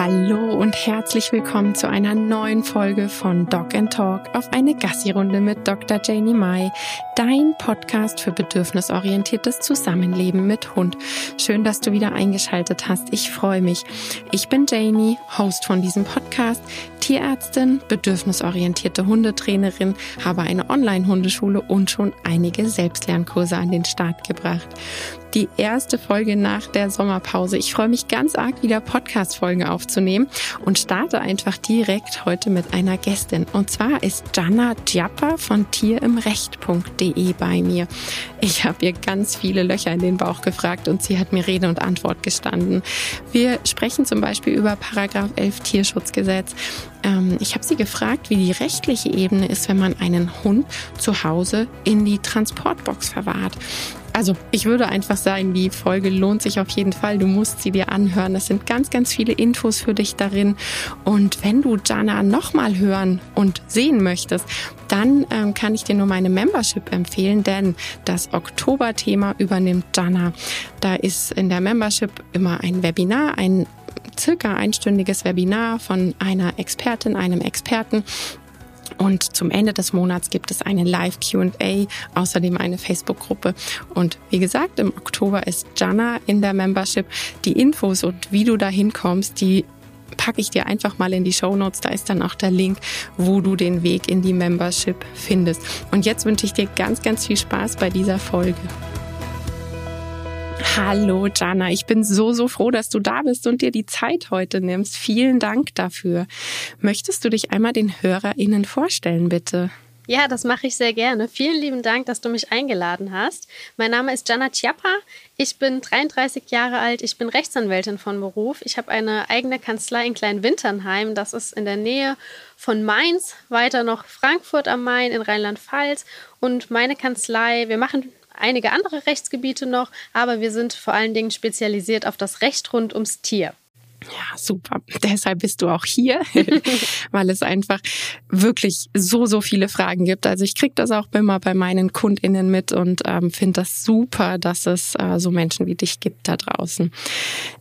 Hallo und herzlich willkommen zu einer neuen Folge von Dog and Talk auf eine Gassi-Runde mit Dr. Janie Mai, dein Podcast für bedürfnisorientiertes Zusammenleben mit Hund. Schön, dass du wieder eingeschaltet hast. Ich freue mich. Ich bin Janie, Host von diesem Podcast, Tierärztin, bedürfnisorientierte Hundetrainerin, habe eine Online-Hundeschule und schon einige Selbstlernkurse an den Start gebracht die erste Folge nach der Sommerpause. Ich freue mich ganz arg, wieder Podcast-Folgen aufzunehmen und starte einfach direkt heute mit einer Gästin. Und zwar ist Jana Djappa von tierimrecht.de bei mir. Ich habe ihr ganz viele Löcher in den Bauch gefragt und sie hat mir Rede und Antwort gestanden. Wir sprechen zum Beispiel über Paragraph 11 Tierschutzgesetz. Ähm, ich habe sie gefragt, wie die rechtliche Ebene ist, wenn man einen Hund zu Hause in die Transportbox verwahrt. Also ich würde einfach sagen, die Folge lohnt sich auf jeden Fall. Du musst sie dir anhören. Es sind ganz, ganz viele Infos für dich darin. Und wenn du Jana nochmal hören und sehen möchtest, dann ähm, kann ich dir nur meine Membership empfehlen, denn das Oktober-Thema übernimmt Jana. Da ist in der Membership immer ein Webinar, ein circa einstündiges Webinar von einer Expertin, einem Experten und zum Ende des Monats gibt es eine Live QA, außerdem eine Facebook-Gruppe. Und wie gesagt, im Oktober ist Jana in der Membership. Die Infos und wie du da hinkommst, die packe ich dir einfach mal in die Show Notes. Da ist dann auch der Link, wo du den Weg in die Membership findest. Und jetzt wünsche ich dir ganz, ganz viel Spaß bei dieser Folge. Hallo Jana, ich bin so, so froh, dass du da bist und dir die Zeit heute nimmst. Vielen Dank dafür. Möchtest du dich einmal den HörerInnen vorstellen, bitte? Ja, das mache ich sehr gerne. Vielen lieben Dank, dass du mich eingeladen hast. Mein Name ist Jana Chiappa. Ich bin 33 Jahre alt. Ich bin Rechtsanwältin von Beruf. Ich habe eine eigene Kanzlei in Kleinwinternheim. Das ist in der Nähe von Mainz, weiter noch Frankfurt am Main in Rheinland-Pfalz. Und meine Kanzlei, wir machen einige andere Rechtsgebiete noch, aber wir sind vor allen Dingen spezialisiert auf das Recht rund ums Tier. Ja, super. Deshalb bist du auch hier, weil es einfach wirklich so, so viele Fragen gibt. Also ich kriege das auch immer bei meinen KundInnen mit und ähm, finde das super, dass es äh, so Menschen wie dich gibt da draußen.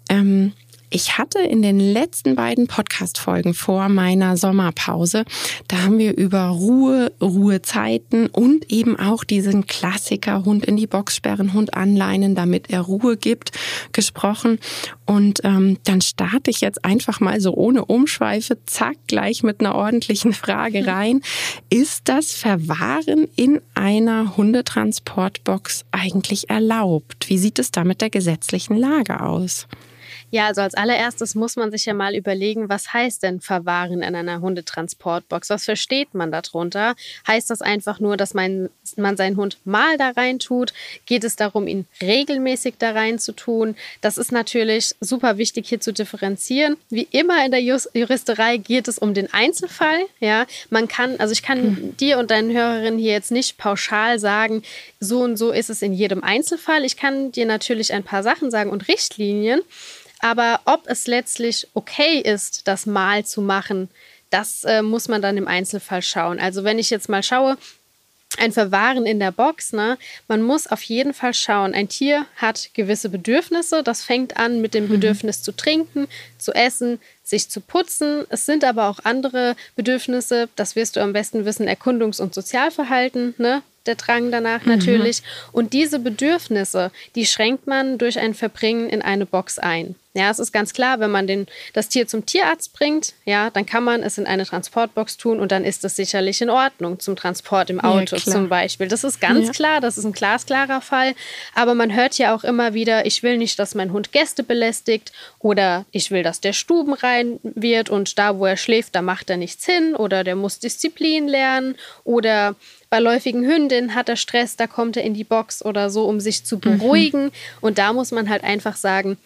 Ähm, ich hatte in den letzten beiden Podcast-Folgen vor meiner Sommerpause, da haben wir über Ruhe, Ruhezeiten und eben auch diesen Klassiker Hund in die Box sperren, Hund anleinen, damit er Ruhe gibt, gesprochen. Und ähm, dann starte ich jetzt einfach mal so ohne Umschweife, zack, gleich mit einer ordentlichen Frage rein. Ist das Verwahren in einer Hundetransportbox eigentlich erlaubt? Wie sieht es da mit der gesetzlichen Lage aus? Ja, also als allererstes muss man sich ja mal überlegen, was heißt denn verwahren in einer Hundetransportbox? Was versteht man darunter? Heißt das einfach nur, dass man, man seinen Hund mal da rein tut? Geht es darum, ihn regelmäßig da rein zu tun? Das ist natürlich super wichtig hier zu differenzieren. Wie immer in der Juristerei geht es um den Einzelfall. Ja, man kann, also ich kann hm. dir und deinen Hörerinnen hier jetzt nicht pauschal sagen, so und so ist es in jedem Einzelfall. Ich kann dir natürlich ein paar Sachen sagen und Richtlinien. Aber ob es letztlich okay ist, das mal zu machen, das äh, muss man dann im Einzelfall schauen. Also wenn ich jetzt mal schaue, ein Verwahren in der Box, ne? Man muss auf jeden Fall schauen. Ein Tier hat gewisse Bedürfnisse. Das fängt an mit dem mhm. Bedürfnis zu trinken, zu essen, sich zu putzen. Es sind aber auch andere Bedürfnisse. Das wirst du am besten wissen: Erkundungs- und Sozialverhalten, ne? Der Drang danach mhm. natürlich. Und diese Bedürfnisse, die schränkt man durch ein Verbringen in eine Box ein. Ja, es ist ganz klar, wenn man den, das Tier zum Tierarzt bringt, ja, dann kann man es in eine Transportbox tun und dann ist es sicherlich in Ordnung zum Transport im Auto ja, zum Beispiel. Das ist ganz ja. klar, das ist ein glasklarer Fall. Aber man hört ja auch immer wieder, ich will nicht, dass mein Hund Gäste belästigt oder ich will, dass der stubenrein wird und da, wo er schläft, da macht er nichts hin oder der muss Disziplin lernen oder bei läufigen Hündinnen hat er Stress, da kommt er in die Box oder so, um sich zu mhm. beruhigen. Mhm. Und da muss man halt einfach sagen,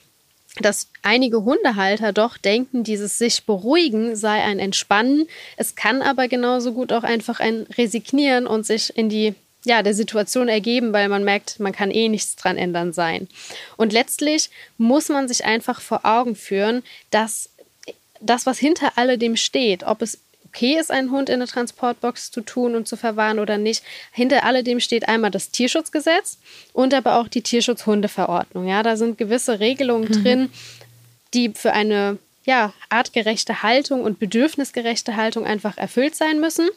dass einige Hundehalter doch denken, dieses sich beruhigen sei ein Entspannen. Es kann aber genauso gut auch einfach ein Resignieren und sich in die ja, der Situation ergeben, weil man merkt, man kann eh nichts dran ändern sein. Und letztlich muss man sich einfach vor Augen führen, dass das, was hinter alledem steht, ob es okay ist, einen Hund in eine Transportbox zu tun und zu verwahren oder nicht. Hinter alledem steht einmal das Tierschutzgesetz und aber auch die Tierschutzhundeverordnung. Ja, da sind gewisse Regelungen mhm. drin, die für eine ja, artgerechte Haltung und bedürfnisgerechte Haltung einfach erfüllt sein müssen.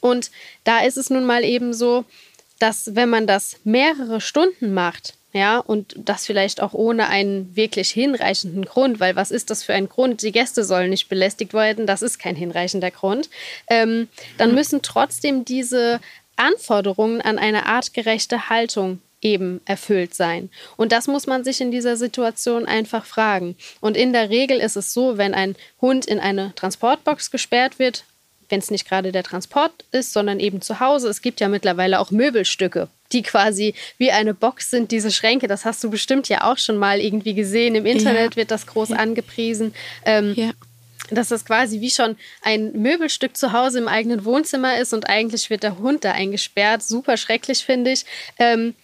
Und da ist es nun mal eben so, dass wenn man das mehrere Stunden macht, ja, und das vielleicht auch ohne einen wirklich hinreichenden Grund, weil was ist das für ein Grund? Die Gäste sollen nicht belästigt werden, das ist kein hinreichender Grund. Ähm, dann müssen trotzdem diese Anforderungen an eine artgerechte Haltung eben erfüllt sein. Und das muss man sich in dieser Situation einfach fragen. Und in der Regel ist es so, wenn ein Hund in eine Transportbox gesperrt wird, wenn es nicht gerade der Transport ist, sondern eben zu Hause. Es gibt ja mittlerweile auch Möbelstücke, die quasi wie eine Box sind, diese Schränke. Das hast du bestimmt ja auch schon mal irgendwie gesehen. Im Internet ja. wird das groß ja. angepriesen. Ähm, ja. Dass das quasi wie schon ein Möbelstück zu Hause im eigenen Wohnzimmer ist und eigentlich wird der Hund da eingesperrt. Super schrecklich, finde ich. Ähm,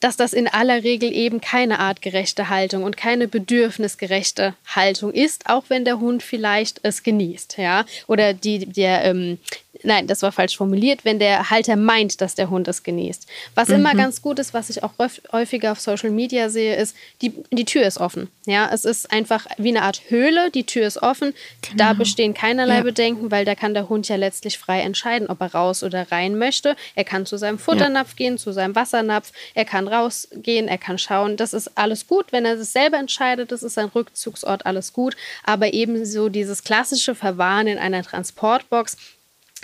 dass das in aller Regel eben keine artgerechte Haltung und keine bedürfnisgerechte Haltung ist, auch wenn der Hund vielleicht es genießt, ja, oder die der ähm, nein, das war falsch formuliert, wenn der Halter meint, dass der Hund es genießt. Was mhm. immer ganz gut ist, was ich auch häufiger auf Social Media sehe, ist, die, die Tür ist offen. Ja, es ist einfach wie eine Art Höhle, die Tür ist offen. Genau. Da bestehen keinerlei ja. Bedenken, weil da kann der Hund ja letztlich frei entscheiden, ob er raus oder rein möchte. Er kann zu seinem Futternapf ja. gehen, zu seinem Wassernapf, er kann rausgehen, er kann schauen. Das ist alles gut, wenn er es selber entscheidet, das ist sein Rückzugsort, alles gut. Aber ebenso dieses klassische Verwahren in einer Transportbox,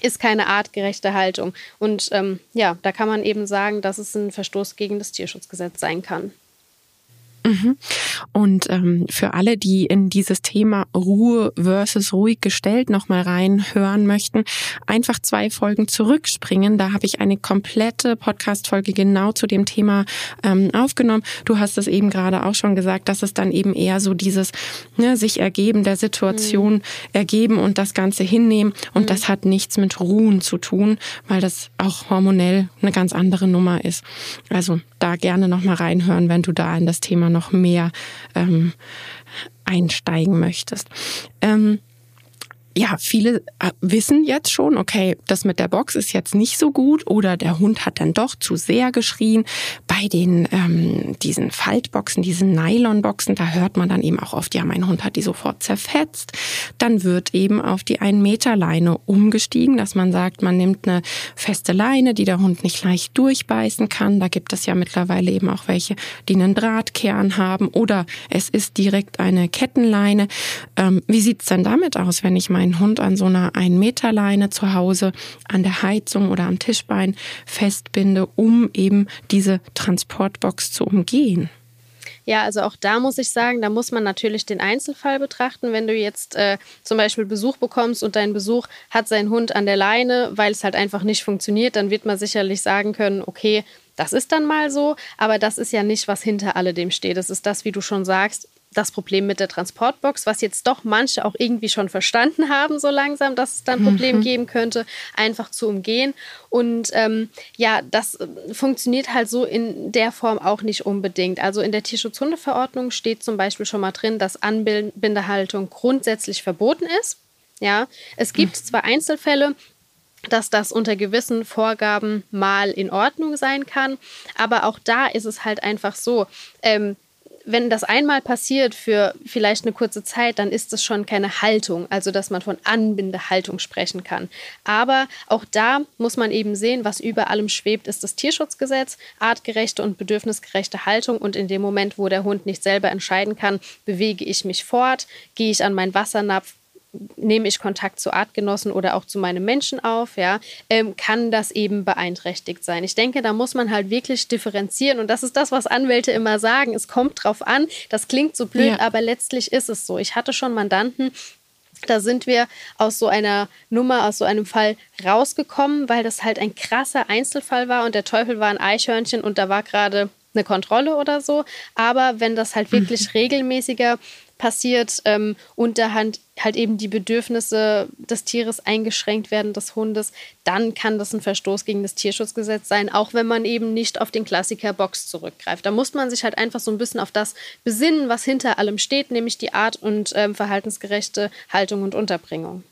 ist keine artgerechte Haltung. Und ähm, ja, da kann man eben sagen, dass es ein Verstoß gegen das Tierschutzgesetz sein kann. Mhm. Und ähm, für alle, die in dieses Thema Ruhe versus ruhig gestellt nochmal reinhören möchten, einfach zwei Folgen zurückspringen. Da habe ich eine komplette Podcast-Folge genau zu dem Thema ähm, aufgenommen. Du hast es eben gerade auch schon gesagt, dass es dann eben eher so dieses ne, sich ergeben der Situation mhm. ergeben und das Ganze hinnehmen. Und mhm. das hat nichts mit Ruhen zu tun, weil das auch hormonell eine ganz andere Nummer ist. Also da gerne nochmal reinhören, wenn du da in das Thema noch mehr ähm, einsteigen möchtest. Ähm, ja, viele äh, wissen jetzt schon, okay, das mit der Box ist jetzt nicht so gut oder der Hund hat dann doch zu sehr geschrien. Bei den ähm, diesen Faltboxen, diesen Nylonboxen, da hört man dann eben auch oft, ja, mein Hund hat die sofort zerfetzt. Dann wird eben auf die 1 Meter Leine umgestiegen, dass man sagt, man nimmt eine feste Leine, die der Hund nicht leicht durchbeißen kann. Da gibt es ja mittlerweile eben auch welche, die einen Drahtkern haben oder es ist direkt eine Kettenleine. Ähm, wie sieht's denn damit aus, wenn ich mein meinen Hund an so einer 1 Meter Leine zu Hause an der Heizung oder am Tischbein festbinde, um eben diese Transportbox zu umgehen. Ja, also auch da muss ich sagen, da muss man natürlich den Einzelfall betrachten. Wenn du jetzt äh, zum Beispiel Besuch bekommst und dein Besuch hat seinen Hund an der Leine, weil es halt einfach nicht funktioniert, dann wird man sicherlich sagen können, okay, das ist dann mal so, aber das ist ja nicht, was hinter alledem steht. Das ist das, wie du schon sagst, das Problem mit der Transportbox, was jetzt doch manche auch irgendwie schon verstanden haben, so langsam, dass es dann ein Problem mhm. geben könnte, einfach zu umgehen. Und ähm, ja, das äh, funktioniert halt so in der Form auch nicht unbedingt. Also in der Tierschutzhundeverordnung steht zum Beispiel schon mal drin, dass Anbindehaltung grundsätzlich verboten ist. Ja, es gibt mhm. zwar Einzelfälle, dass das unter gewissen Vorgaben mal in Ordnung sein kann. Aber auch da ist es halt einfach so, ähm, wenn das einmal passiert für vielleicht eine kurze Zeit, dann ist das schon keine Haltung, also dass man von Anbindehaltung sprechen kann. Aber auch da muss man eben sehen, was über allem schwebt, ist das Tierschutzgesetz, artgerechte und bedürfnisgerechte Haltung. Und in dem Moment, wo der Hund nicht selber entscheiden kann, bewege ich mich fort, gehe ich an meinen Wassernapf, nehme ich Kontakt zu Artgenossen oder auch zu meinem Menschen auf, ja, ähm, kann das eben beeinträchtigt sein. Ich denke, da muss man halt wirklich differenzieren und das ist das, was Anwälte immer sagen. Es kommt drauf an. Das klingt so blöd, ja. aber letztlich ist es so. Ich hatte schon Mandanten, da sind wir aus so einer Nummer, aus so einem Fall rausgekommen, weil das halt ein krasser Einzelfall war und der Teufel war ein Eichhörnchen und da war gerade eine Kontrolle oder so. Aber wenn das halt wirklich mhm. regelmäßiger passiert ähm, halt, halt eben die Bedürfnisse des Tieres eingeschränkt werden, des Hundes, dann kann das ein Verstoß gegen das Tierschutzgesetz sein, auch wenn man eben nicht auf den Klassiker Box zurückgreift. Da muss man sich halt einfach so ein bisschen auf das besinnen, was hinter allem steht, nämlich die Art und ähm, verhaltensgerechte Haltung und Unterbringung.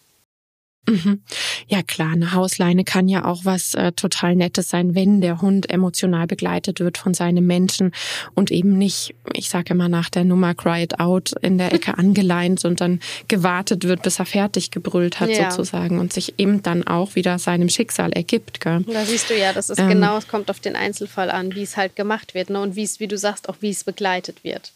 Mhm. Ja klar, eine Hausleine kann ja auch was äh, total Nettes sein, wenn der Hund emotional begleitet wird von seinem Menschen und eben nicht, ich sage immer nach der Nummer cried out in der Ecke angeleint und dann gewartet wird, bis er fertig gebrüllt hat ja. sozusagen und sich eben dann auch wieder seinem Schicksal ergibt. Gell? Da siehst du ja, das ist ähm, genau, es kommt auf den Einzelfall an, wie es halt gemacht wird ne? und wie es, wie du sagst, auch wie es begleitet wird.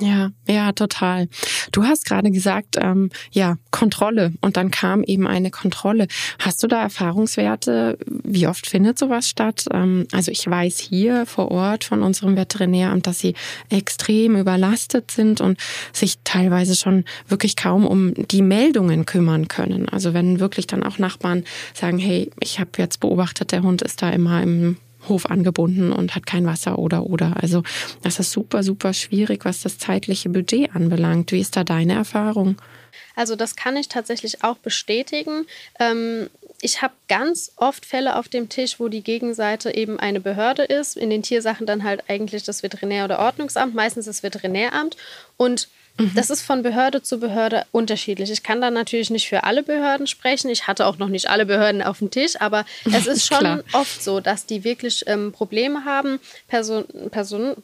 Ja, ja, total. Du hast gerade gesagt, ähm, ja, Kontrolle und dann kam eben eine Kontrolle. Hast du da Erfahrungswerte? Wie oft findet sowas statt? Ähm, also ich weiß hier vor Ort von unserem Veterinäramt, dass sie extrem überlastet sind und sich teilweise schon wirklich kaum um die Meldungen kümmern können. Also wenn wirklich dann auch Nachbarn sagen, hey, ich habe jetzt beobachtet, der Hund ist da immer im Hof angebunden und hat kein Wasser oder oder. Also das ist super, super schwierig, was das zeitliche Budget anbelangt. Wie ist da deine Erfahrung? Also das kann ich tatsächlich auch bestätigen. Ähm ich habe ganz oft Fälle auf dem Tisch, wo die Gegenseite eben eine Behörde ist. In den Tiersachen dann halt eigentlich das Veterinär- oder Ordnungsamt, meistens das Veterinäramt. Und Mhm. Das ist von Behörde zu Behörde unterschiedlich. Ich kann da natürlich nicht für alle Behörden sprechen. Ich hatte auch noch nicht alle Behörden auf dem Tisch, aber es ist schon oft so, dass die wirklich ähm, Probleme haben, Person, Person,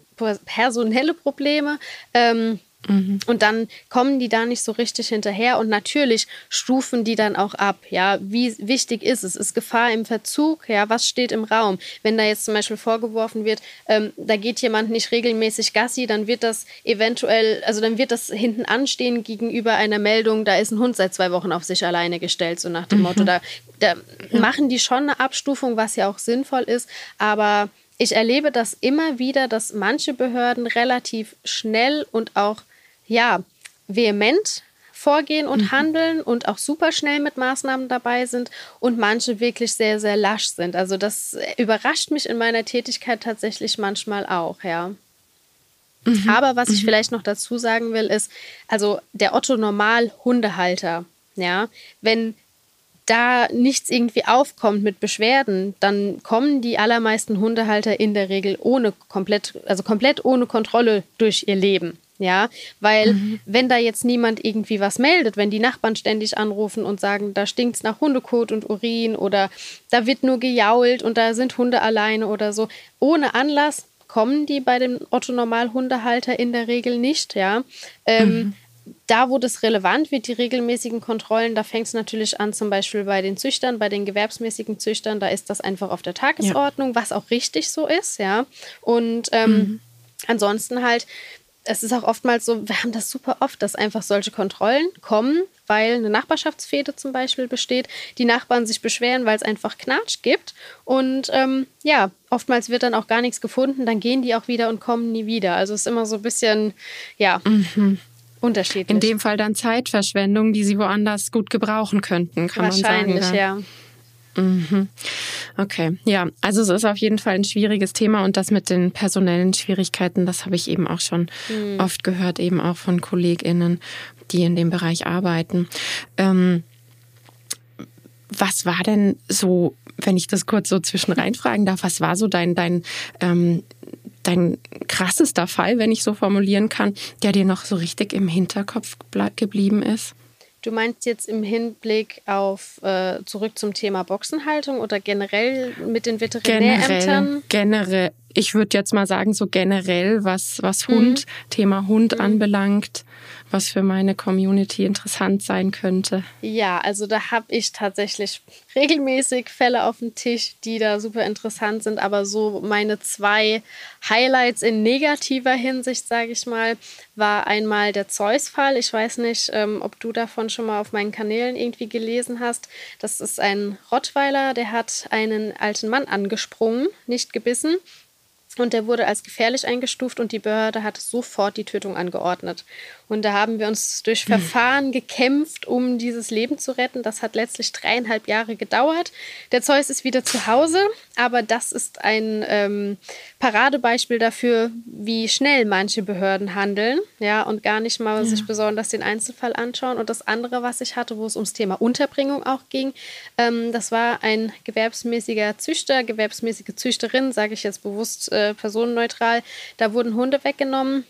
personelle Probleme. Ähm, Mhm. Und dann kommen die da nicht so richtig hinterher und natürlich stufen die dann auch ab. Ja, wie wichtig ist es? Ist Gefahr im Verzug? Ja, was steht im Raum? Wenn da jetzt zum Beispiel vorgeworfen wird, ähm, da geht jemand nicht regelmäßig Gassi, dann wird das eventuell, also dann wird das hinten anstehen gegenüber einer Meldung, da ist ein Hund seit zwei Wochen auf sich alleine gestellt, so nach dem mhm. Motto. Da, da ja. machen die schon eine Abstufung, was ja auch sinnvoll ist, aber ich erlebe das immer wieder, dass manche Behörden relativ schnell und auch ja, vehement vorgehen und mhm. handeln und auch super schnell mit Maßnahmen dabei sind und manche wirklich sehr, sehr lasch sind. Also das überrascht mich in meiner Tätigkeit tatsächlich manchmal auch, ja. Mhm. Aber was ich mhm. vielleicht noch dazu sagen will, ist, also der Otto Normal Hundehalter, ja, wenn da nichts irgendwie aufkommt mit Beschwerden, dann kommen die allermeisten Hundehalter in der Regel ohne komplett, also komplett ohne Kontrolle durch ihr Leben. Ja, weil mhm. wenn da jetzt niemand irgendwie was meldet, wenn die Nachbarn ständig anrufen und sagen, da stinkt es nach Hundekot und Urin oder da wird nur gejault und da sind Hunde alleine oder so, ohne Anlass kommen die bei dem Otto-Normal-Hundehalter in der Regel nicht, ja. Ähm, mhm. Da, wo das relevant wird, die regelmäßigen Kontrollen, da fängt es natürlich an, zum Beispiel bei den Züchtern, bei den gewerbsmäßigen Züchtern, da ist das einfach auf der Tagesordnung, ja. was auch richtig so ist, ja. Und ähm, mhm. ansonsten halt, es ist auch oftmals so, wir haben das super oft, dass einfach solche Kontrollen kommen, weil eine Nachbarschaftsfehde zum Beispiel besteht, die Nachbarn sich beschweren, weil es einfach Knatsch gibt. Und ähm, ja, oftmals wird dann auch gar nichts gefunden, dann gehen die auch wieder und kommen nie wieder. Also es ist immer so ein bisschen, ja. Mhm. Unterschiedlich. In dem Fall dann Zeitverschwendung, die sie woanders gut gebrauchen könnten, kann man sagen. Wahrscheinlich, ja. Mhm. Okay, ja, also es ist auf jeden Fall ein schwieriges Thema und das mit den personellen Schwierigkeiten, das habe ich eben auch schon mhm. oft gehört, eben auch von KollegInnen, die in dem Bereich arbeiten. Ähm, was war denn so, wenn ich das kurz so zwischen reinfragen darf, was war so dein, dein, ähm, dein krassester Fall, wenn ich so formulieren kann, der dir noch so richtig im Hinterkopf geblieben ist? Du meinst jetzt im Hinblick auf äh, zurück zum Thema Boxenhaltung oder generell mit den Veterinärämtern? Generell, generell ich würde jetzt mal sagen, so generell, was, was Hund, mhm. Thema Hund mhm. anbelangt was für meine Community interessant sein könnte. Ja, also da habe ich tatsächlich regelmäßig Fälle auf dem Tisch, die da super interessant sind, aber so meine zwei Highlights in negativer Hinsicht, sage ich mal, war einmal der Zeus-Fall. Ich weiß nicht, ähm, ob du davon schon mal auf meinen Kanälen irgendwie gelesen hast. Das ist ein Rottweiler, der hat einen alten Mann angesprungen, nicht gebissen. Und der wurde als gefährlich eingestuft und die Behörde hat sofort die Tötung angeordnet. Und da haben wir uns durch hm. Verfahren gekämpft, um dieses Leben zu retten. Das hat letztlich dreieinhalb Jahre gedauert. Der Zeus ist wieder zu Hause, aber das ist ein ähm, Paradebeispiel dafür, wie schnell manche Behörden handeln, ja, und gar nicht mal ja. sich besonders den Einzelfall anschauen. Und das andere, was ich hatte, wo es ums Thema Unterbringung auch ging, ähm, das war ein gewerbsmäßiger Züchter, gewerbsmäßige Züchterin, sage ich jetzt bewusst äh, personenneutral. Da wurden Hunde weggenommen.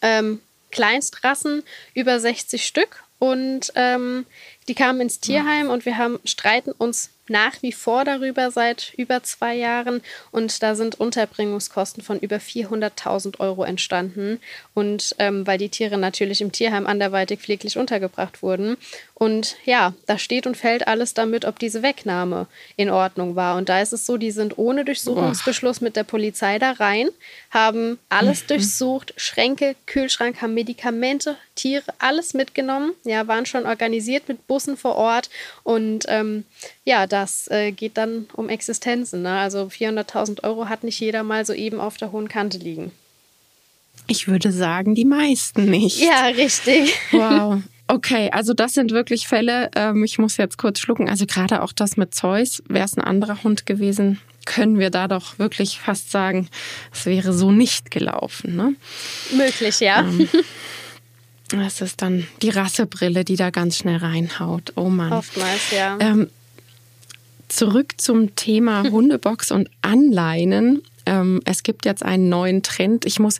Ähm, Kleinstrassen über 60 Stück und ähm, die kamen ins Tierheim und wir haben streiten uns nach wie vor darüber seit über zwei Jahren. Und da sind Unterbringungskosten von über 400.000 Euro entstanden. Und ähm, weil die Tiere natürlich im Tierheim anderweitig pfleglich untergebracht wurden. Und ja, da steht und fällt alles damit, ob diese Wegnahme in Ordnung war. Und da ist es so, die sind ohne Durchsuchungsbeschluss mit der Polizei da rein, haben alles mhm. durchsucht, Schränke, Kühlschrank, haben Medikamente, Tiere, alles mitgenommen, ja, waren schon organisiert mit Bussen vor Ort und ähm, ja, das äh, geht dann um Existenzen. Ne? Also 400.000 Euro hat nicht jeder mal so eben auf der hohen Kante liegen. Ich würde sagen, die meisten nicht. Ja, richtig. Wow. Okay, also das sind wirklich Fälle. Ähm, ich muss jetzt kurz schlucken. Also gerade auch das mit Zeus, wäre es ein anderer Hund gewesen, können wir da doch wirklich fast sagen, es wäre so nicht gelaufen. Ne? Möglich, ja. Ähm, das ist dann die Rassebrille, die da ganz schnell reinhaut. Oh Mann. Oftmals, ja. Ähm, zurück zum Thema Hundebox und Anleinen ähm, es gibt jetzt einen neuen Trend. Ich muss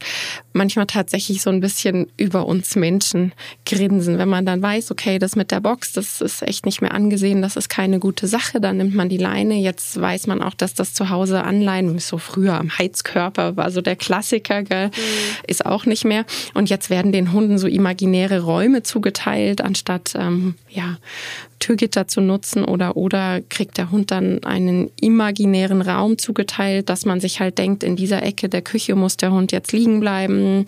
manchmal tatsächlich so ein bisschen über uns Menschen grinsen, wenn man dann weiß, okay, das mit der Box, das ist echt nicht mehr angesehen, das ist keine gute Sache, dann nimmt man die Leine. Jetzt weiß man auch, dass das zu Hause anleihen, so früher am Heizkörper war so der Klassiker, gell? Mhm. ist auch nicht mehr. Und jetzt werden den Hunden so imaginäre Räume zugeteilt, anstatt ähm, ja Türgitter zu nutzen oder oder kriegt der Hund dann einen imaginären Raum zugeteilt, dass man sich halt denkt, in dieser Ecke der Küche muss der Hund jetzt liegen bleiben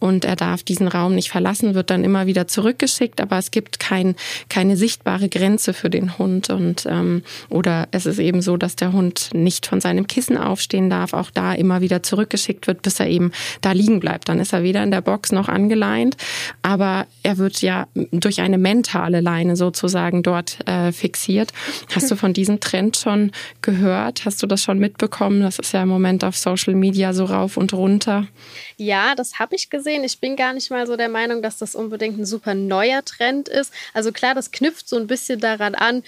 und er darf diesen Raum nicht verlassen, wird dann immer wieder zurückgeschickt, aber es gibt kein, keine sichtbare Grenze für den Hund und ähm, oder es ist eben so, dass der Hund nicht von seinem Kissen aufstehen darf, auch da immer wieder zurückgeschickt wird, bis er eben da liegen bleibt. Dann ist er weder in der Box noch angeleint, aber er wird ja durch eine mentale Leine sozusagen dort dort äh, fixiert. Hast du von diesem Trend schon gehört? Hast du das schon mitbekommen? Das ist ja im Moment auf Social Media so rauf und runter. Ja, das habe ich gesehen. Ich bin gar nicht mal so der Meinung, dass das unbedingt ein super neuer Trend ist. Also klar, das knüpft so ein bisschen daran an,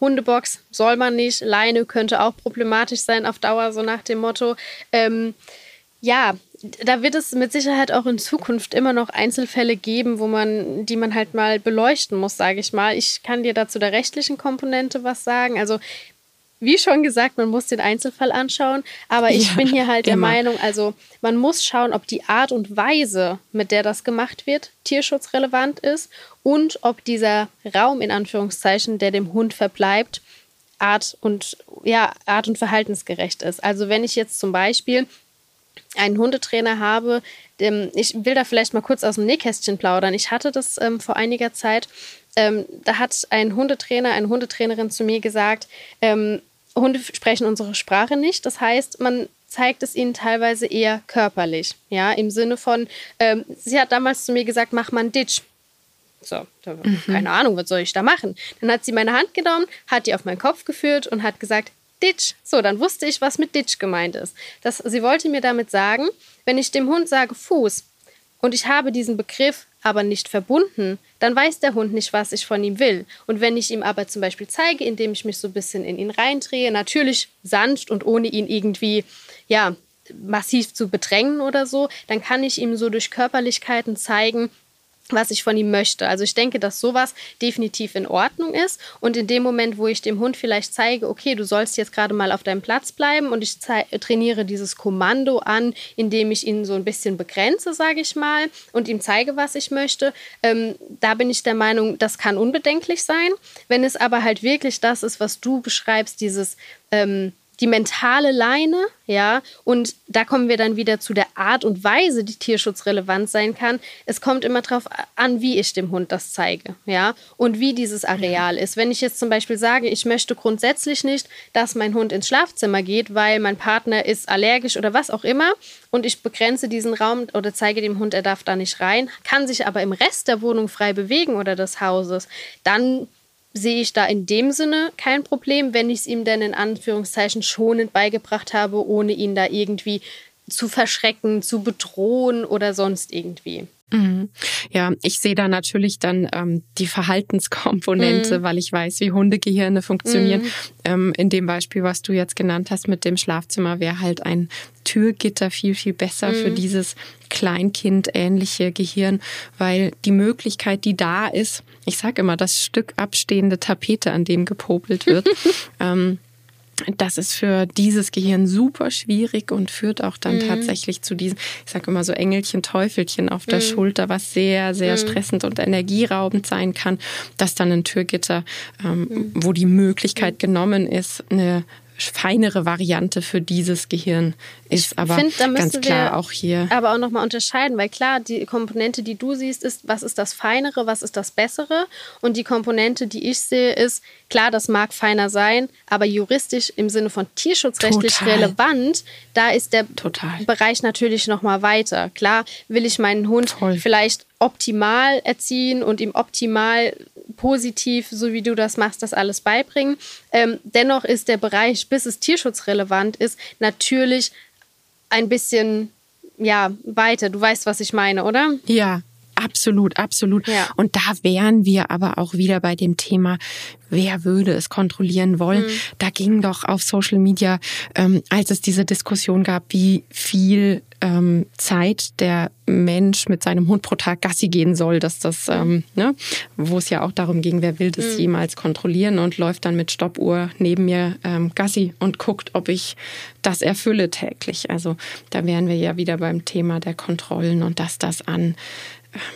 Hundebox soll man nicht, Leine könnte auch problematisch sein auf Dauer, so nach dem Motto. Ähm, ja, da wird es mit Sicherheit auch in Zukunft immer noch Einzelfälle geben, wo man, die man halt mal beleuchten muss, sage ich mal. Ich kann dir dazu der rechtlichen Komponente was sagen. Also wie schon gesagt, man muss den Einzelfall anschauen, aber ich ja, bin hier halt der Meinung, also man muss schauen, ob die Art und Weise, mit der das gemacht wird, tierschutzrelevant ist und ob dieser Raum in Anführungszeichen, der dem Hund verbleibt, Art und ja, Art und verhaltensgerecht ist. Also wenn ich jetzt zum Beispiel einen Hundetrainer habe, ich will da vielleicht mal kurz aus dem Nähkästchen plaudern. Ich hatte das ähm, vor einiger Zeit. Ähm, da hat ein Hundetrainer, eine Hundetrainerin zu mir gesagt, ähm, Hunde sprechen unsere Sprache nicht. Das heißt, man zeigt es ihnen teilweise eher körperlich. Ja, im Sinne von, ähm, sie hat damals zu mir gesagt, mach mal einen Ditch. So, mhm. keine Ahnung, was soll ich da machen? Dann hat sie meine Hand genommen, hat die auf meinen Kopf geführt und hat gesagt, Ditch. So, dann wusste ich, was mit Ditch gemeint ist. Das, sie wollte mir damit sagen, wenn ich dem Hund sage Fuß und ich habe diesen Begriff aber nicht verbunden, dann weiß der Hund nicht, was ich von ihm will. Und wenn ich ihm aber zum Beispiel zeige, indem ich mich so ein bisschen in ihn reindrehe, natürlich sanft und ohne ihn irgendwie, ja, massiv zu bedrängen oder so, dann kann ich ihm so durch Körperlichkeiten zeigen, was ich von ihm möchte. Also ich denke, dass sowas definitiv in Ordnung ist. Und in dem Moment, wo ich dem Hund vielleicht zeige, okay, du sollst jetzt gerade mal auf deinem Platz bleiben und ich trainiere dieses Kommando an, indem ich ihn so ein bisschen begrenze, sage ich mal, und ihm zeige, was ich möchte, ähm, da bin ich der Meinung, das kann unbedenklich sein. Wenn es aber halt wirklich das ist, was du beschreibst, dieses ähm, die mentale Leine, ja, und da kommen wir dann wieder zu der Art und Weise, die tierschutzrelevant sein kann. Es kommt immer darauf an, wie ich dem Hund das zeige, ja, und wie dieses Areal ist. Wenn ich jetzt zum Beispiel sage, ich möchte grundsätzlich nicht, dass mein Hund ins Schlafzimmer geht, weil mein Partner ist allergisch oder was auch immer, und ich begrenze diesen Raum oder zeige dem Hund, er darf da nicht rein, kann sich aber im Rest der Wohnung frei bewegen oder des Hauses, dann sehe ich da in dem Sinne kein Problem, wenn ich es ihm denn in Anführungszeichen schonend beigebracht habe, ohne ihn da irgendwie zu verschrecken, zu bedrohen oder sonst irgendwie. Mhm. Ja, ich sehe da natürlich dann ähm, die Verhaltenskomponente, mhm. weil ich weiß, wie Hundegehirne funktionieren. Mhm. Ähm, in dem Beispiel, was du jetzt genannt hast mit dem Schlafzimmer, wäre halt ein Türgitter viel, viel besser für mhm. dieses Kleinkind-ähnliche Gehirn, weil die Möglichkeit, die da ist, ich sage immer, das Stück abstehende Tapete, an dem gepopelt wird, ähm, das ist für dieses Gehirn super schwierig und führt auch dann mhm. tatsächlich zu diesen, ich sage immer so Engelchen, Teufelchen auf der mhm. Schulter, was sehr, sehr mhm. stressend und energieraubend sein kann, dass dann ein Türgitter, ähm, mhm. wo die Möglichkeit genommen ist, eine feinere Variante für dieses Gehirn ist. Aber find, ganz klar auch hier. Aber auch nochmal unterscheiden, weil klar, die Komponente, die du siehst, ist, was ist das Feinere, was ist das Bessere? Und die Komponente, die ich sehe, ist, klar, das mag feiner sein, aber juristisch im Sinne von tierschutzrechtlich Total. relevant, da ist der Total. Bereich natürlich nochmal weiter. Klar, will ich meinen Hund Toll. vielleicht optimal erziehen und ihm optimal positiv, so wie du das machst, das alles beibringen. Ähm, dennoch ist der Bereich, bis es tierschutzrelevant ist, natürlich ein bisschen ja, weiter. Du weißt, was ich meine, oder? Ja, Absolut, absolut. Ja. Und da wären wir aber auch wieder bei dem Thema, wer würde es kontrollieren wollen. Mhm. Da ging doch auf Social Media, ähm, als es diese Diskussion gab, wie viel ähm, Zeit der Mensch mit seinem Hund pro Tag Gassi gehen soll, dass das, mhm. ähm, ne, wo es ja auch darum ging, wer will das mhm. jemals kontrollieren und läuft dann mit Stoppuhr neben mir ähm, Gassi und guckt, ob ich das erfülle täglich. Also da wären wir ja wieder beim Thema der Kontrollen und dass das an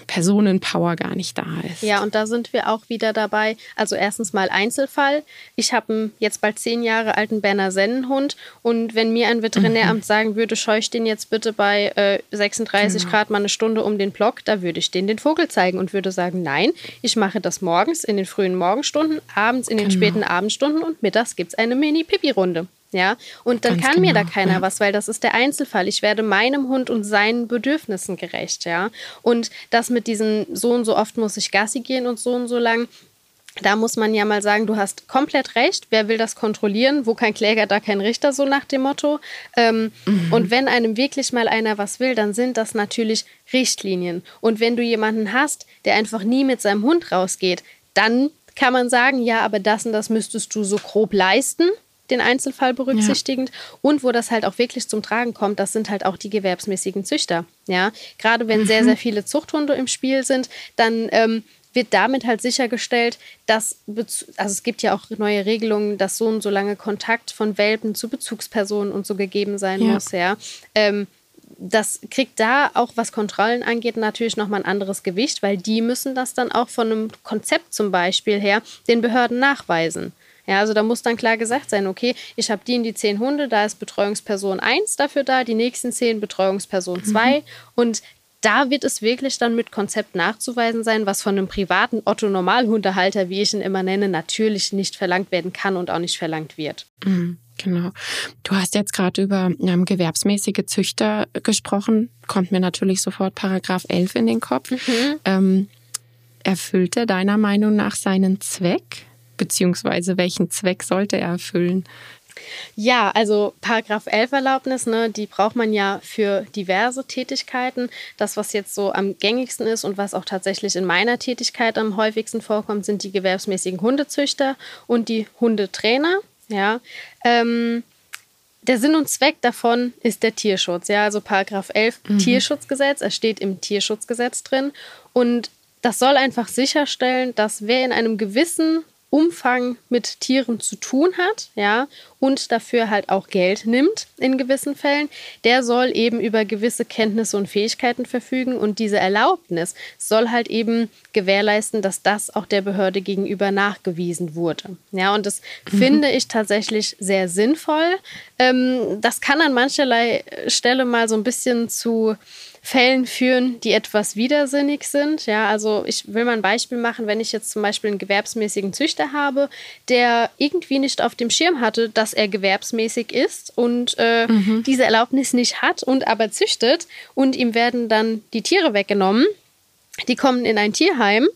Personenpower gar nicht da ist. Ja, und da sind wir auch wieder dabei. Also erstens mal Einzelfall. Ich habe einen jetzt bald zehn Jahre alten Berner Sennenhund und wenn mir ein Veterinäramt mhm. sagen würde, scheuch den jetzt bitte bei äh, 36 genau. Grad mal eine Stunde um den Block, da würde ich den den Vogel zeigen und würde sagen, nein, ich mache das morgens in den frühen Morgenstunden, abends in den genau. späten Abendstunden und mittags gibt es eine Mini-Pipi-Runde. Ja, und dann Ganz kann genau. mir da keiner ja. was, weil das ist der Einzelfall. Ich werde meinem Hund und seinen Bedürfnissen gerecht, ja. Und das mit diesen so und so oft muss ich Gassi gehen und so und so lang, da muss man ja mal sagen, du hast komplett recht. Wer will das kontrollieren? Wo kein Kläger, da kein Richter, so nach dem Motto. Ähm, mhm. Und wenn einem wirklich mal einer was will, dann sind das natürlich Richtlinien. Und wenn du jemanden hast, der einfach nie mit seinem Hund rausgeht, dann kann man sagen, ja, aber das und das müsstest du so grob leisten den Einzelfall berücksichtigend. Ja. Und wo das halt auch wirklich zum Tragen kommt, das sind halt auch die gewerbsmäßigen Züchter. Ja, gerade wenn mhm. sehr, sehr viele Zuchthunde im Spiel sind, dann ähm, wird damit halt sichergestellt, dass, also es gibt ja auch neue Regelungen, dass so und so lange Kontakt von Welpen zu Bezugspersonen und so gegeben sein ja. muss, ja. Ähm, das kriegt da auch, was Kontrollen angeht, natürlich nochmal ein anderes Gewicht, weil die müssen das dann auch von einem Konzept zum Beispiel her den Behörden nachweisen. Ja, also da muss dann klar gesagt sein, okay, ich habe die in die zehn Hunde, da ist Betreuungsperson 1 dafür da, die nächsten zehn Betreuungsperson 2 mhm. und da wird es wirklich dann mit Konzept nachzuweisen sein, was von einem privaten Otto-Normalhundehalter, wie ich ihn immer nenne, natürlich nicht verlangt werden kann und auch nicht verlangt wird. Mhm. Genau. Du hast jetzt gerade über ähm, gewerbsmäßige Züchter gesprochen. Kommt mir natürlich sofort Paragraph 11 in den Kopf. Mhm. Ähm, erfüllt er deiner Meinung nach seinen Zweck? Beziehungsweise welchen Zweck sollte er erfüllen? Ja, also Paragraph 11 Erlaubnis, ne, die braucht man ja für diverse Tätigkeiten. Das, was jetzt so am gängigsten ist und was auch tatsächlich in meiner Tätigkeit am häufigsten vorkommt, sind die gewerbsmäßigen Hundezüchter und die Hundetrainer. Ja, ähm, der Sinn und Zweck davon ist der Tierschutz. Ja, also Paragraph 11 mhm. Tierschutzgesetz, er steht im Tierschutzgesetz drin und das soll einfach sicherstellen, dass wer in einem gewissen Umfang mit Tieren zu tun hat, ja, und dafür halt auch Geld nimmt in gewissen Fällen, der soll eben über gewisse Kenntnisse und Fähigkeiten verfügen und diese Erlaubnis soll halt eben gewährleisten, dass das auch der Behörde gegenüber nachgewiesen wurde. Ja, und das mhm. finde ich tatsächlich sehr sinnvoll. Ähm, das kann an mancherlei Stelle mal so ein bisschen zu Fällen führen, die etwas widersinnig sind. Ja, also ich will mal ein Beispiel machen, wenn ich jetzt zum Beispiel einen gewerbsmäßigen Züchter habe, der irgendwie nicht auf dem Schirm hatte, dass er gewerbsmäßig ist und äh, mhm. diese Erlaubnis nicht hat und aber züchtet und ihm werden dann die Tiere weggenommen, die kommen in ein Tierheim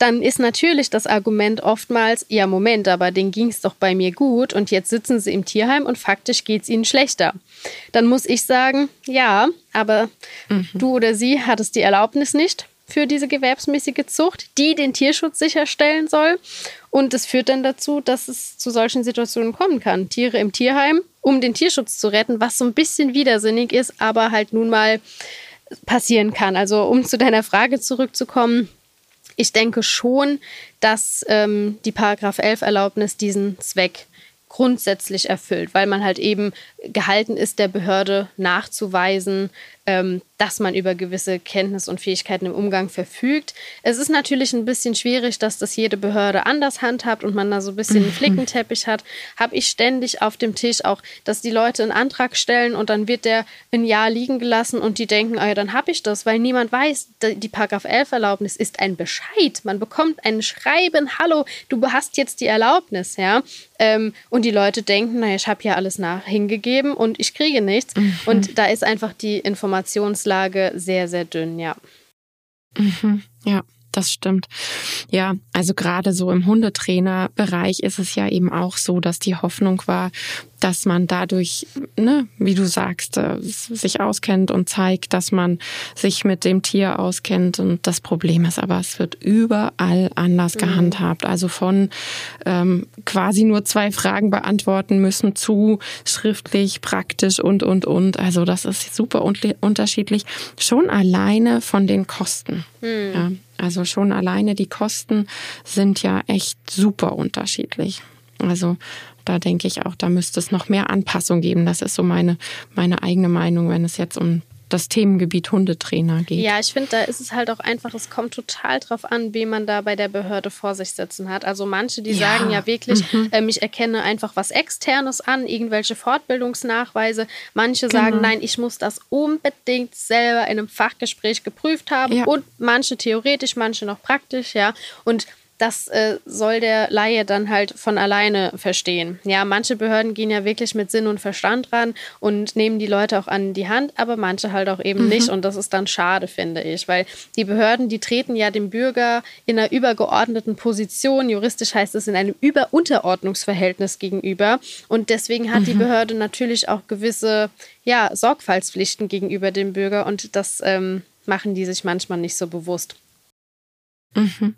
dann ist natürlich das Argument oftmals, ja Moment, aber denen ging es doch bei mir gut und jetzt sitzen sie im Tierheim und faktisch geht es ihnen schlechter. Dann muss ich sagen, ja, aber mhm. du oder sie hattest die Erlaubnis nicht für diese gewerbsmäßige Zucht, die den Tierschutz sicherstellen soll. Und es führt dann dazu, dass es zu solchen Situationen kommen kann. Tiere im Tierheim, um den Tierschutz zu retten, was so ein bisschen widersinnig ist, aber halt nun mal passieren kann. Also um zu deiner Frage zurückzukommen, ich denke schon, dass ähm, die Paragraph 11 Erlaubnis diesen Zweck grundsätzlich erfüllt, weil man halt eben gehalten ist, der Behörde nachzuweisen, dass man über gewisse Kenntnis und Fähigkeiten im Umgang verfügt. Es ist natürlich ein bisschen schwierig, dass das jede Behörde anders handhabt und man da so ein bisschen einen. Flickenteppich hat. Habe ich ständig auf dem Tisch auch, dass die Leute einen Antrag stellen und dann wird der ein Jahr liegen gelassen und die denken, ah ja, dann habe ich das, weil niemand weiß, die Paragraph 11 Erlaubnis ist ein Bescheid. Man bekommt ein Schreiben, hallo, du hast jetzt die Erlaubnis, ja. Ähm, und die Leute denken, naja, ich habe ja alles nach hingegeben und ich kriege nichts. Mhm. Und da ist einfach die Informationslage sehr, sehr dünn, ja. Mhm, ja das stimmt. Ja, also gerade so im Hundetrainerbereich ist es ja eben auch so, dass die Hoffnung war, dass man dadurch, ne, wie du sagst, äh, sich auskennt und zeigt, dass man sich mit dem Tier auskennt. Und das Problem ist aber, es wird überall anders mhm. gehandhabt. Also von ähm, quasi nur zwei Fragen beantworten müssen zu schriftlich, praktisch und, und, und. Also das ist super unterschiedlich. Schon alleine von den Kosten. Mhm. Ja. Also schon alleine die Kosten sind ja echt super unterschiedlich. Also da denke ich auch, da müsste es noch mehr Anpassung geben. Das ist so meine, meine eigene Meinung, wenn es jetzt um das Themengebiet Hundetrainer geht. Ja, ich finde, da ist es halt auch einfach, es kommt total drauf an, wen man da bei der Behörde vor sich sitzen hat. Also manche, die ja. sagen ja wirklich, mhm. ähm, ich erkenne einfach was Externes an, irgendwelche Fortbildungsnachweise. Manche genau. sagen, nein, ich muss das unbedingt selber in einem Fachgespräch geprüft haben. Ja. Und manche theoretisch, manche noch praktisch, ja. Und das äh, soll der Laie dann halt von alleine verstehen. Ja, manche Behörden gehen ja wirklich mit Sinn und Verstand ran und nehmen die Leute auch an die Hand, aber manche halt auch eben mhm. nicht. Und das ist dann schade, finde ich, weil die Behörden, die treten ja dem Bürger in einer übergeordneten Position, juristisch heißt es in einem Überunterordnungsverhältnis gegenüber. Und deswegen hat mhm. die Behörde natürlich auch gewisse ja, Sorgfaltspflichten gegenüber dem Bürger und das ähm, machen die sich manchmal nicht so bewusst. Mhm.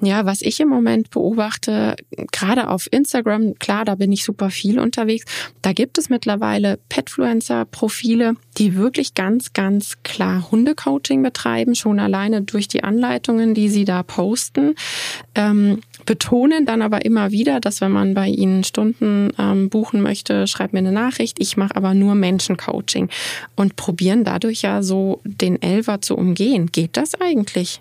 Ja, was ich im Moment beobachte, gerade auf Instagram, klar, da bin ich super viel unterwegs, da gibt es mittlerweile Petfluencer-Profile, die wirklich ganz, ganz klar Hundecoaching betreiben, schon alleine durch die Anleitungen, die sie da posten. Ähm, betonen dann aber immer wieder, dass wenn man bei ihnen Stunden ähm, buchen möchte, schreibt mir eine Nachricht. Ich mache aber nur Menschencoaching und probieren dadurch ja so den Elver zu umgehen. Geht das eigentlich?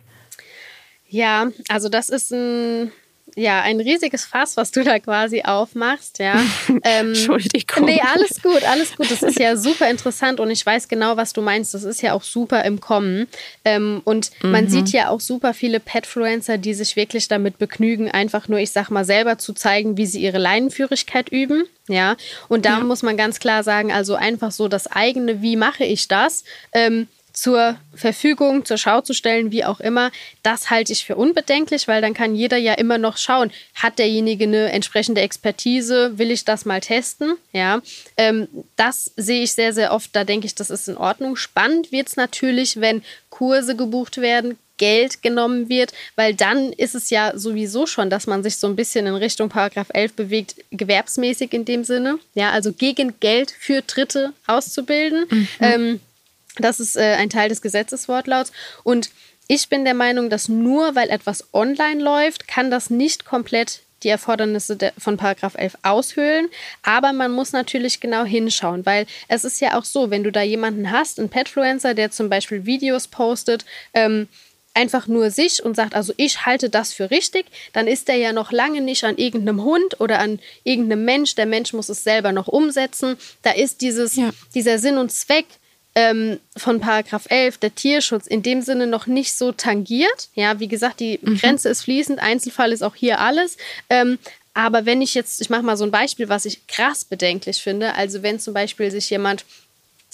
Ja, also das ist ein ja, ein riesiges Fass, was du da quasi aufmachst, ja. Ähm, Entschuldigung. Nee, alles gut, alles gut. Das ist ja super interessant und ich weiß genau, was du meinst. Das ist ja auch super im Kommen. Ähm, und mhm. man sieht ja auch super viele Petfluencer, die sich wirklich damit begnügen, einfach nur, ich sag mal, selber zu zeigen, wie sie ihre Leinenführigkeit üben. Ja, und da ja. muss man ganz klar sagen, also einfach so das eigene, wie mache ich das? Ähm, zur Verfügung, zur Schau zu stellen, wie auch immer, das halte ich für unbedenklich, weil dann kann jeder ja immer noch schauen, hat derjenige eine entsprechende Expertise, will ich das mal testen? Ja, ähm, das sehe ich sehr, sehr oft, da denke ich, das ist in Ordnung. Spannend wird es natürlich, wenn Kurse gebucht werden, Geld genommen wird, weil dann ist es ja sowieso schon, dass man sich so ein bisschen in Richtung Paragraph 11 bewegt, gewerbsmäßig in dem Sinne, ja, also gegen Geld für Dritte auszubilden. Mhm. Ähm, das ist äh, ein Teil des Gesetzeswortlauts. Und ich bin der Meinung, dass nur weil etwas online läuft, kann das nicht komplett die Erfordernisse von Paragraph 11 aushöhlen. Aber man muss natürlich genau hinschauen, weil es ist ja auch so, wenn du da jemanden hast, einen Petfluencer, der zum Beispiel Videos postet, ähm, einfach nur sich und sagt, also ich halte das für richtig, dann ist er ja noch lange nicht an irgendeinem Hund oder an irgendeinem Mensch. Der Mensch muss es selber noch umsetzen. Da ist dieses, ja. dieser Sinn und Zweck ähm, von Paragraph 11, der Tierschutz, in dem Sinne noch nicht so tangiert. Ja, wie gesagt, die mhm. Grenze ist fließend, Einzelfall ist auch hier alles. Ähm, aber wenn ich jetzt, ich mache mal so ein Beispiel, was ich krass bedenklich finde, also wenn zum Beispiel sich jemand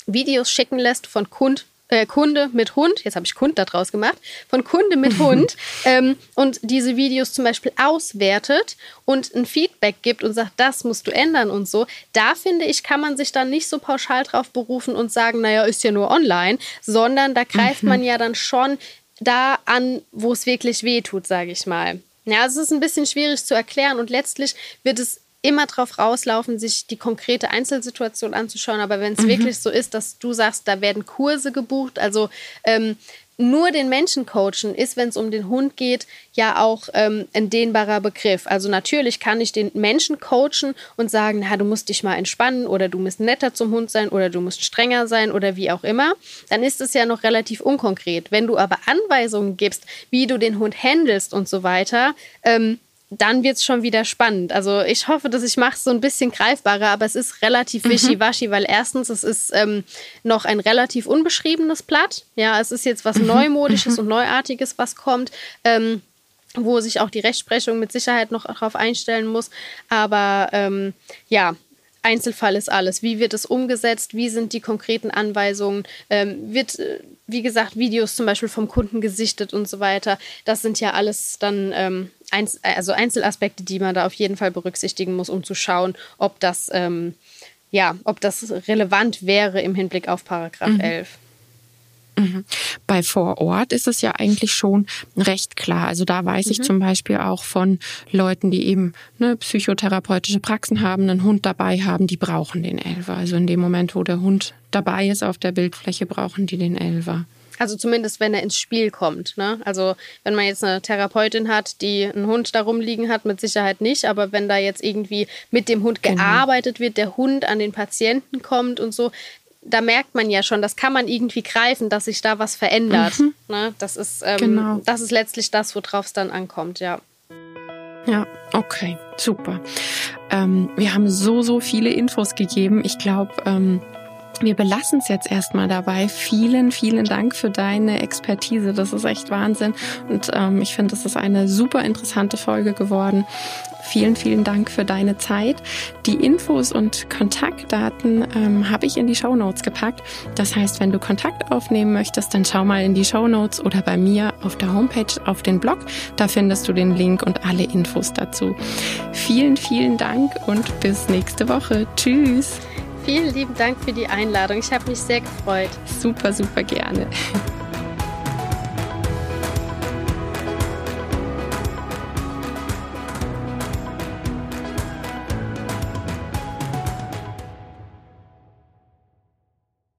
Videos schicken lässt von Kund, äh, Kunde mit Hund, jetzt habe ich Kund daraus gemacht, von Kunde mit Hund ähm, und diese Videos zum Beispiel auswertet und ein Feedback gibt und sagt, das musst du ändern und so, da finde ich, kann man sich dann nicht so pauschal drauf berufen und sagen, naja, ist ja nur online, sondern da greift mhm. man ja dann schon da an, wo es wirklich weh tut, sage ich mal. Ja, es ist ein bisschen schwierig zu erklären und letztlich wird es immer darauf rauslaufen, sich die konkrete Einzelsituation anzuschauen. Aber wenn es mhm. wirklich so ist, dass du sagst, da werden Kurse gebucht, also ähm, nur den Menschen coachen ist, wenn es um den Hund geht, ja auch ähm, ein dehnbarer Begriff. Also natürlich kann ich den Menschen coachen und sagen, na, du musst dich mal entspannen oder du musst netter zum Hund sein oder du musst strenger sein oder wie auch immer. Dann ist es ja noch relativ unkonkret. Wenn du aber Anweisungen gibst, wie du den Hund handelst und so weiter, ähm, dann wird es schon wieder spannend. Also ich hoffe, dass ich mache es so ein bisschen greifbarer, aber es ist relativ mhm. wischiwaschi, weil erstens, es ist ähm, noch ein relativ unbeschriebenes Blatt. Ja, es ist jetzt was mhm. Neumodisches mhm. und Neuartiges, was kommt. Ähm, wo sich auch die Rechtsprechung mit Sicherheit noch darauf einstellen muss. Aber ähm, ja, Einzelfall ist alles. Wie wird es umgesetzt? Wie sind die konkreten Anweisungen? Ähm, wird, äh, wie gesagt, Videos zum Beispiel vom Kunden gesichtet und so weiter? Das sind ja alles dann ähm, Einz also Einzelaspekte, die man da auf jeden Fall berücksichtigen muss, um zu schauen, ob das, ähm, ja, ob das relevant wäre im Hinblick auf Paragraph mhm. 11. Mhm. Bei vor Ort ist es ja eigentlich schon recht klar. Also da weiß mhm. ich zum Beispiel auch von Leuten, die eben ne, psychotherapeutische Praxen haben, einen Hund dabei haben, die brauchen den Elfer. Also in dem Moment, wo der Hund dabei ist auf der Bildfläche, brauchen die den Elfer. Also zumindest, wenn er ins Spiel kommt. Ne? Also wenn man jetzt eine Therapeutin hat, die einen Hund da rumliegen hat, mit Sicherheit nicht. Aber wenn da jetzt irgendwie mit dem Hund genau. gearbeitet wird, der Hund an den Patienten kommt und so, da merkt man ja schon, das kann man irgendwie greifen, dass sich da was verändert. Mhm. Ne? Das, ist, ähm, genau. das ist letztlich das, worauf es dann ankommt, ja. Ja, okay, super. Ähm, wir haben so, so viele Infos gegeben. Ich glaube, ähm, wir belassen es jetzt erstmal dabei. Vielen, vielen Dank für deine Expertise. Das ist echt Wahnsinn. Und ähm, ich finde, das ist eine super interessante Folge geworden. Vielen, vielen Dank für deine Zeit. Die Infos und Kontaktdaten ähm, habe ich in die Show Notes gepackt. Das heißt, wenn du Kontakt aufnehmen möchtest, dann schau mal in die Show Notes oder bei mir auf der Homepage auf den Blog. Da findest du den Link und alle Infos dazu. Vielen, vielen Dank und bis nächste Woche. Tschüss. Vielen lieben Dank für die Einladung. Ich habe mich sehr gefreut. Super, super gerne.